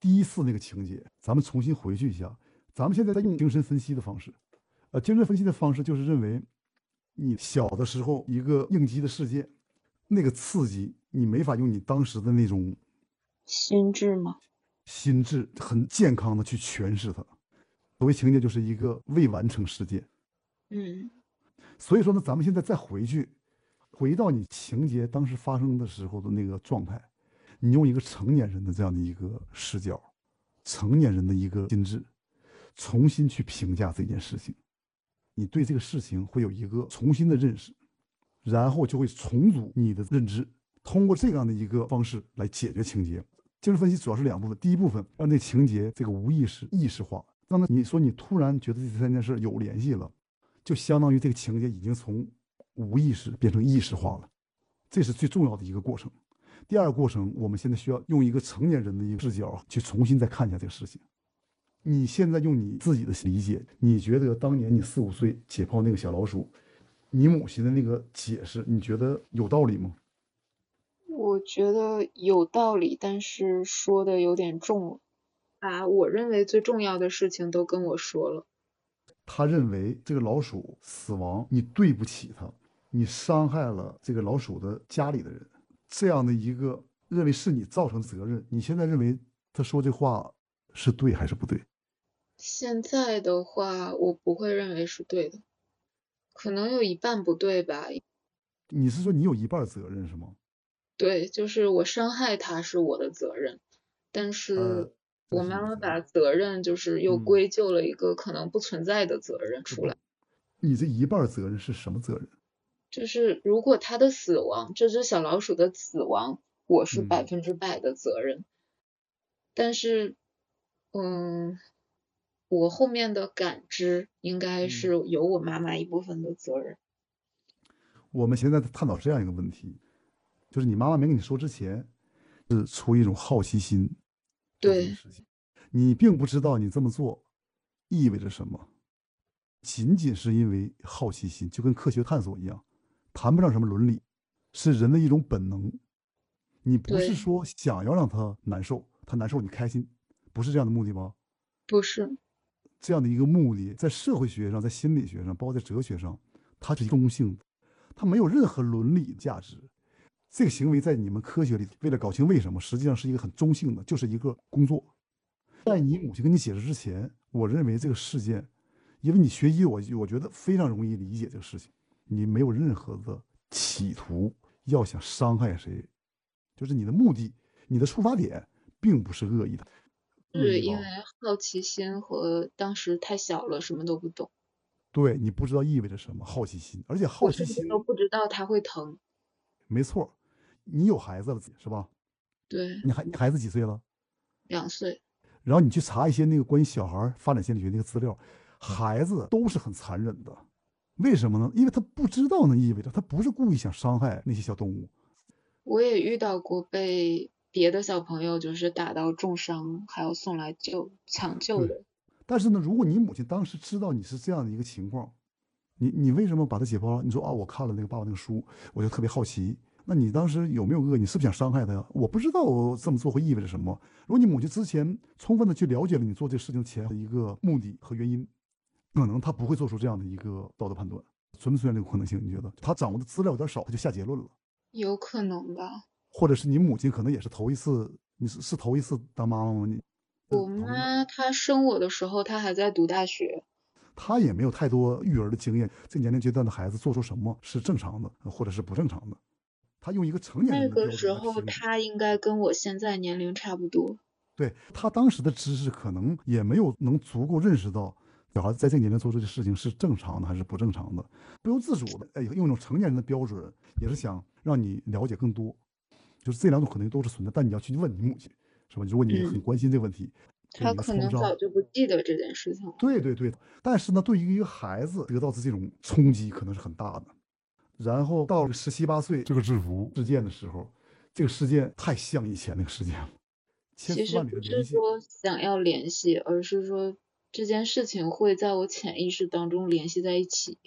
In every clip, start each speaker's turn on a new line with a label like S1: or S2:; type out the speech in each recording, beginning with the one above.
S1: 第一次那个情节，咱们重新回去一下。咱们现在在用精神分析的方式，呃，精神分析的方式就是认为，你小的时候一个应激的事件，那个刺激你没法用你当时的那种
S2: 心智吗？
S1: 心智很健康的去诠释它。所谓情节就是一个未完成事件，
S2: 嗯，
S1: 所以说呢，咱们现在再回去，回到你情节当时发生的时候的那个状态，你用一个成年人的这样的一个视角，成年人的一个心智，重新去评价这件事情，你对这个事情会有一个重新的认识，然后就会重组你的认知，通过这样的一个方式来解决情节。精神分析主要是两部分，第一部分让这情节这个无意识意识化。刚才你说你突然觉得这三件事有联系了，就相当于这个情节已经从无意识变成意识化了，这是最重要的一个过程。第二个过程，我们现在需要用一个成年人的一个视角去重新再看一下这个事情。你现在用你自己的理解，你觉得当年你四五岁解剖那个小老鼠，你母亲的那个解释，你觉得有道理吗？
S2: 我觉得有道理，但是说的有点重了。把我认为最重要的事情都跟我说了。
S1: 他认为这个老鼠死亡，你对不起他，你伤害了这个老鼠的家里的人，这样的一个认为是你造成责任。你现在认为他说这话是对还是不对？
S2: 现在的话，我不会认为是对的，可能有一半不对吧。
S1: 你是说你有一半责任是吗？
S2: 对，就是我伤害他是我的责任，但是。我妈妈把责任就是又归咎了一个可能不存在的责任出来。
S1: 你这一半责任是什么责任？
S2: 就是如果他的死亡，这只小老鼠的死亡，我是百分之百的责任。但是，嗯，我后面的感知应该是有我妈妈一部分的责任。
S1: 我们现在探讨这样一个问题，就是你妈妈没跟你说之前，是出于一种好奇心。
S2: 对，
S1: 你并不知道你这么做意味着什么，仅仅是因为好奇心，就跟科学探索一样，谈不上什么伦理，是人的一种本能。你不是说想要让他难受，他难受你开心，不是这样的目的吗？
S2: 不是，
S1: 这样的一个目的，在社会学上，在心理学上，包括在哲学上，它是中性的，它没有任何伦理价值。这个行为在你们科学里，为了搞清为什么，实际上是一个很中性的，就是一个工作。在你母亲跟你解释之前，我认为这个事件，因为你学医，我我觉得非常容易理解这个事情。你没有任何的企图要想伤害谁，就是你的目的，你的出发点并不是恶意的。
S2: 是因为好奇心和当时太小了，什么都不懂。
S1: 对你不知道意味着什么好奇心，而且好奇心
S2: 都不知道它会疼。
S1: 没错。你有孩子了是吧？
S2: 对，
S1: 你孩你孩子几岁了？
S2: 两岁。
S1: 然后你去查一些那个关于小孩发展心理学那个资料，孩子都是很残忍的。为什么呢？因为他不知道那意味着他不是故意想伤害那些小动物。
S2: 我也遇到过被别的小朋友就是打到重伤，还要送来救抢救的。
S1: 但是呢，如果你母亲当时知道你是这样的一个情况，你你为什么把他解剖了？你说啊，我看了那个爸爸那个书，我就特别好奇。那你当时有没有恶？你是不是想伤害他呀？我不知道我这么做会意味着什么。如果你母亲之前充分的去了解了你做这事情前的一个目的和原因，可能他不会做出这样的一个道德判断。存不存在这个可能性？你觉得他掌握的资料有点少，他就下结论了？
S2: 有可能吧。
S1: 或者是你母亲可能也是头一次，你是是头一次当妈妈吗？你
S2: 我妈她生我的时候，她还在读大学，
S1: 她也没有太多育儿的经验。这年龄阶段的孩子做出什么是正常的，或者是不正常的？她用一个成年人
S2: 那个时候，她应该跟我现在年龄差不多。
S1: 对他当时的知识，可能也没有能足够认识到小孩子在这个年龄做出的事情是正常的还是不正常的，不由自主的，哎，用一种成年人的标准，也是想让你了解更多。就是这两种可能都是存在，但你要去问你母亲，是吧？如果你很关心这个问题，
S2: 他可能早就不记得这件事情了。
S1: 对对对，但是呢，对于一个孩子得到的这种冲击，可能是很大的。然后到了十七八岁这个制服事件的时候，这个事件太像以前那个事件了。
S2: 其实不是说想要联系，而是说这件事情会在我潜意识当中联系在一起。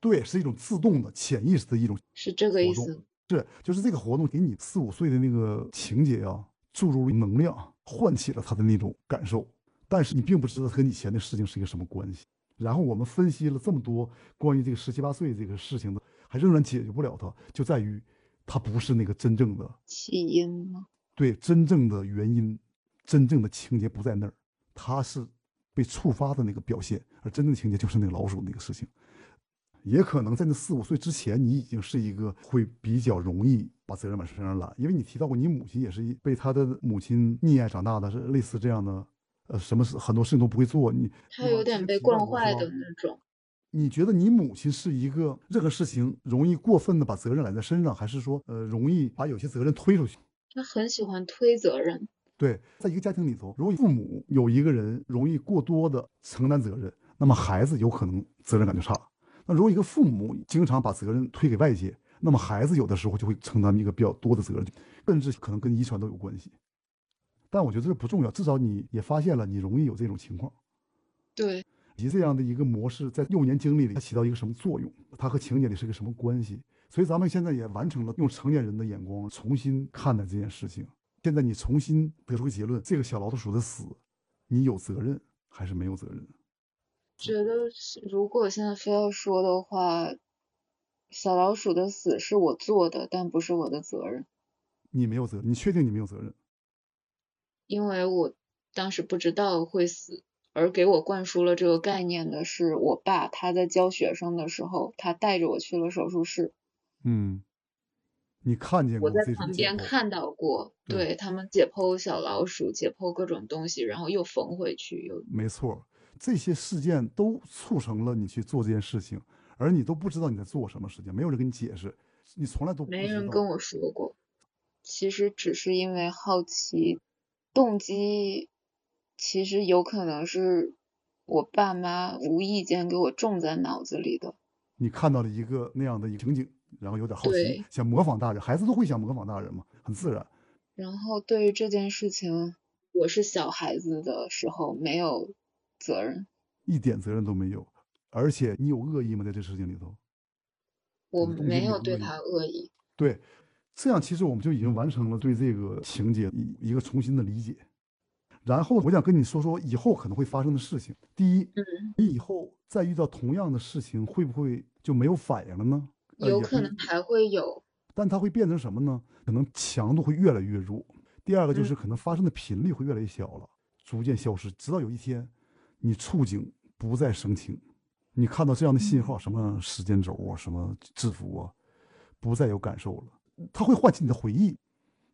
S1: 对，是一种自动的潜意识的一种。
S2: 是这个意思。
S1: 是，就是这个活动给你四五岁的那个情节啊，注入了能量，唤起了他的那种感受，但是你并不知道他跟以前的事情是一个什么关系。然后我们分析了这么多关于这个十七八岁这个事情的，还仍然解决不了它，就在于它不是那个真正的
S2: 起因吗？
S1: 对，真正的原因，真正的情节不在那儿，它是被触发的那个表现，而真正的情节就是那个老鼠那个事情。也可能在那四五岁之前，你已经是一个会比较容易把责任往身上揽，因为你提到过，你母亲也是被他的母亲溺爱长大的，是类似这样的，呃，什么事很多事情都不会做，你
S2: 他有点被惯坏的那种。
S1: 你觉得你母亲是一个任何事情容易过分的把责任揽在身上，还是说，呃，容易把有些责任推出去？
S2: 他很喜欢推责任。
S1: 对，在一个家庭里头，如果父母有一个人容易过多的承担责任，那么孩子有可能责任感就差。那如果一个父母经常把责任推给外界，那么孩子有的时候就会承担一个比较多的责任，甚至可能跟遗传都有关系。但我觉得这不重要，至少你也发现了你容易有这种情况。
S2: 对，
S1: 以及这样的一个模式在幼年经历里它起到一个什么作用，它和情节里是个什么关系？所以咱们现在也完成了用成年人的眼光重新看待这件事情。现在你重新得出个结论：这个小老鼠的死，你有责任还是没有责任？
S2: 觉得如果现在非要说的话，小老鼠的死是我做的，但不是我的责任。
S1: 你没有责任？你确定你没有责任？
S2: 因为我当时不知道会死，而给我灌输了这个概念的是我爸，他在教学生的时候，他带着我去了手术室。
S1: 嗯，你看见过？
S2: 我在旁边看到过，对他们解剖小老鼠，解剖各种东西，然后又缝回去，又
S1: 没错。这些事件都促成了你去做这件事情，而你都不知道你在做什么事情，没有人跟你解释，你从来都
S2: 没人跟我说过。其实只是因为好奇，动机其实有可能是我爸妈无意间给我种在脑子里的。
S1: 你看到了一个那样的情景，然后有点好奇，想模仿大人，孩子都会想模仿大人嘛，很自然。
S2: 然后对于这件事情，我是小孩子的时候没有。责任
S1: 一点责任都没有，而且你有恶意吗？在这事情里头，
S2: 我没有对他恶意。
S1: 对，这样其实我们就已经完成了对这个情节一一个重新的理解。然后我想跟你说说以后可能会发生的事情。第一，你以后再遇到同样的事情，会不会就没有反应了呢？
S2: 有可能还会有，
S1: 但它会变成什么呢？可能强度会越来越弱。第二个就是可能发生的频率会越来越小了，逐渐消失，直到有一天。你触景不再生情，你看到这样的信号，什么时间轴啊，什么字符啊，不再有感受了。它会唤起你的回忆，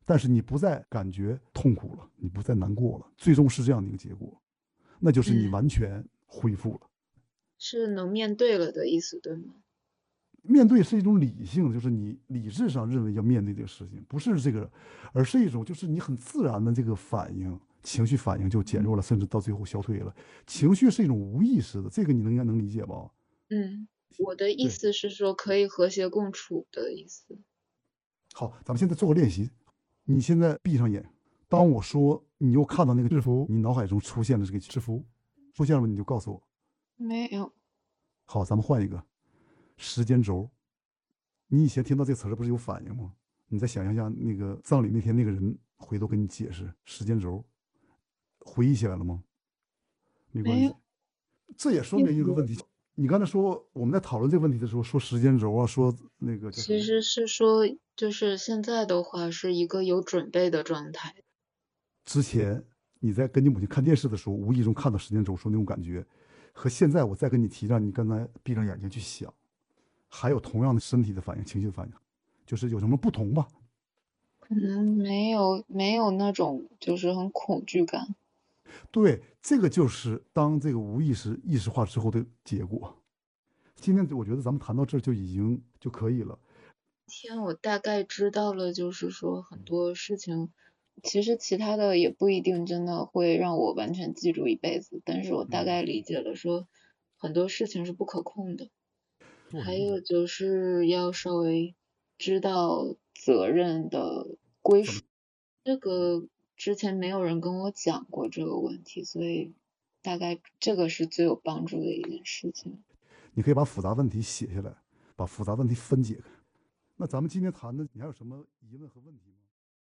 S1: 但是你不再感觉痛苦了，你不再难过了。最终是这样的一个结果，那就是你完全恢复了，
S2: 是能面对了的意思，对吗？
S1: 面对是一种理性，就是你理智上认为要面对这个事情，不是这个，而是一种就是你很自然的这个反应。情绪反应就减弱了，甚至到最后消退了。情绪是一种无意识的，这个你能应该能理解吧？
S2: 嗯，我的意思是说可以和谐共处的意思。
S1: 好，咱们现在做个练习。你现在闭上眼，当我说你又看到那个制服，你脑海中出现了这个制服，出现了吗？你就告诉我。
S2: 没有。
S1: 好，咱们换一个时间轴。你以前听到这词儿不是有反应吗？你再想象一下，那个葬礼那天那个人回头跟你解释时间轴。回忆起来了吗？没关系，这也说明一个问题。你刚才说我们在讨论这个问题的时候，说时间轴啊，说那个
S2: 其实是说，就是现在的话是一个有准备的状态。
S1: 之前你在跟你母亲看电视的时候，无意中看到时间轴，说那种感觉，和现在我再跟你提，让你刚才闭上眼睛去想，还有同样的身体的反应、情绪的反应，就是有什么不同吧？
S2: 可能没有，没有那种就是很恐惧感。
S1: 对，这个就是当这个无意识意识化之后的结果。今天我觉得咱们谈到这儿就已经就可以了。
S2: 天，我大概知道了，就是说很多事情，其实其他的也不一定真的会让我完全记住一辈子，但是我大概理解了，说很多事情是不可控的。还有就是要稍微知道责任的归属，这个。之前没有人跟我讲过这个问题，所以大概这个是最有帮助的一件事情。
S1: 你可以把复杂问题写下来，把复杂问题分解开。那咱们今天谈的，你还有什么疑问和问题吗？